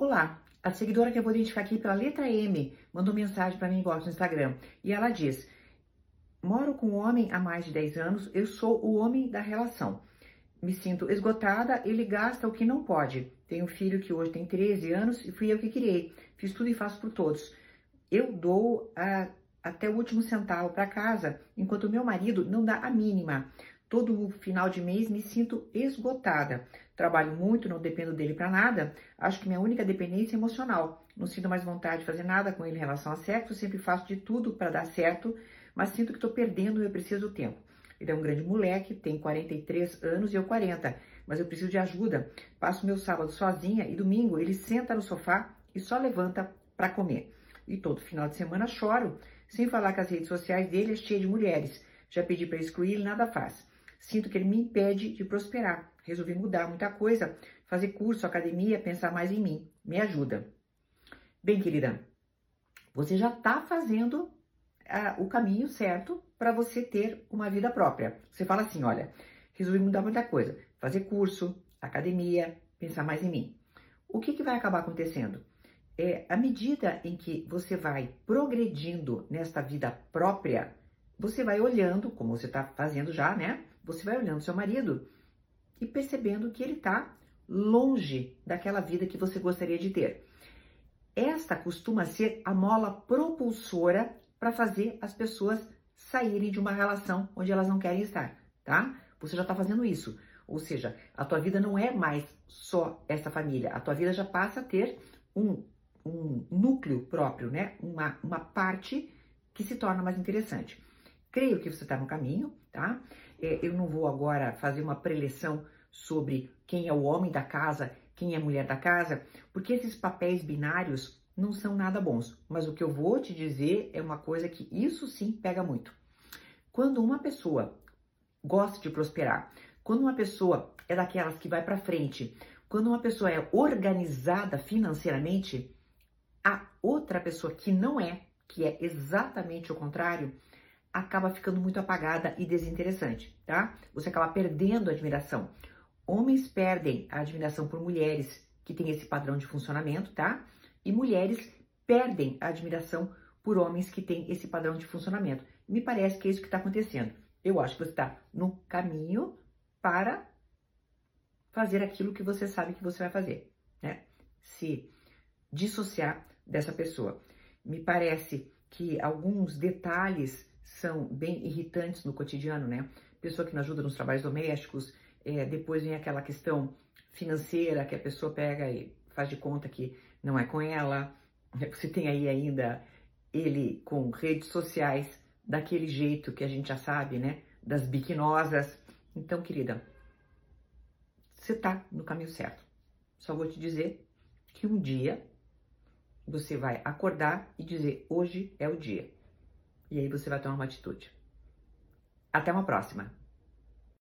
Olá, a seguidora que eu vou identificar aqui pela letra M mandou mensagem para mim no Instagram e ela diz: Moro com um homem há mais de 10 anos, eu sou o homem da relação. Me sinto esgotada, ele gasta o que não pode. Tenho um filho que hoje tem 13 anos e fui eu que criei. Fiz tudo e faço por todos. Eu dou a, até o último centavo para casa, enquanto meu marido não dá a mínima. Todo final de mês me sinto esgotada. Trabalho muito, não dependo dele para nada. Acho que minha única dependência é emocional. Não sinto mais vontade de fazer nada com ele em relação a sexo. Sempre faço de tudo para dar certo, mas sinto que estou perdendo e eu preciso do tempo. Ele é um grande moleque, tem 43 anos e eu 40, mas eu preciso de ajuda. Passo meu sábado sozinha e domingo ele senta no sofá e só levanta para comer. E todo final de semana choro, sem falar que as redes sociais dele é cheia de mulheres. Já pedi para excluir, ele nada faz. Sinto que ele me impede de prosperar. Resolvi mudar muita coisa, fazer curso, academia, pensar mais em mim. Me ajuda. Bem, querida, você já está fazendo uh, o caminho certo para você ter uma vida própria. Você fala assim: olha, resolvi mudar muita coisa, fazer curso, academia, pensar mais em mim. O que, que vai acabar acontecendo? É, à medida em que você vai progredindo nesta vida própria, você vai olhando, como você está fazendo já, né? Você vai olhando seu marido e percebendo que ele está longe daquela vida que você gostaria de ter. Esta costuma ser a mola propulsora para fazer as pessoas saírem de uma relação onde elas não querem estar, tá? Você já está fazendo isso. Ou seja, a tua vida não é mais só essa família, a tua vida já passa a ter um, um núcleo próprio, né? Uma, uma parte que se torna mais interessante. Creio que você está no caminho, tá? É, eu não vou agora fazer uma preleção sobre quem é o homem da casa, quem é a mulher da casa, porque esses papéis binários não são nada bons. Mas o que eu vou te dizer é uma coisa que isso sim pega muito. Quando uma pessoa gosta de prosperar, quando uma pessoa é daquelas que vai para frente, quando uma pessoa é organizada financeiramente, a outra pessoa que não é, que é exatamente o contrário, acaba ficando muito apagada e desinteressante, tá? Você acaba perdendo a admiração. Homens perdem a admiração por mulheres que têm esse padrão de funcionamento, tá? E mulheres perdem a admiração por homens que têm esse padrão de funcionamento. Me parece que é isso que está acontecendo. Eu acho que você está no caminho para fazer aquilo que você sabe que você vai fazer, né? Se dissociar dessa pessoa. Me parece que alguns detalhes são bem irritantes no cotidiano, né? Pessoa que não ajuda nos trabalhos domésticos, é, depois vem aquela questão financeira que a pessoa pega e faz de conta que não é com ela. Você tem aí ainda ele com redes sociais daquele jeito que a gente já sabe, né? Das biquinosas. Então, querida, você tá no caminho certo. Só vou te dizer que um dia você vai acordar e dizer: hoje é o dia. E aí você vai tomar uma atitude. Até uma próxima!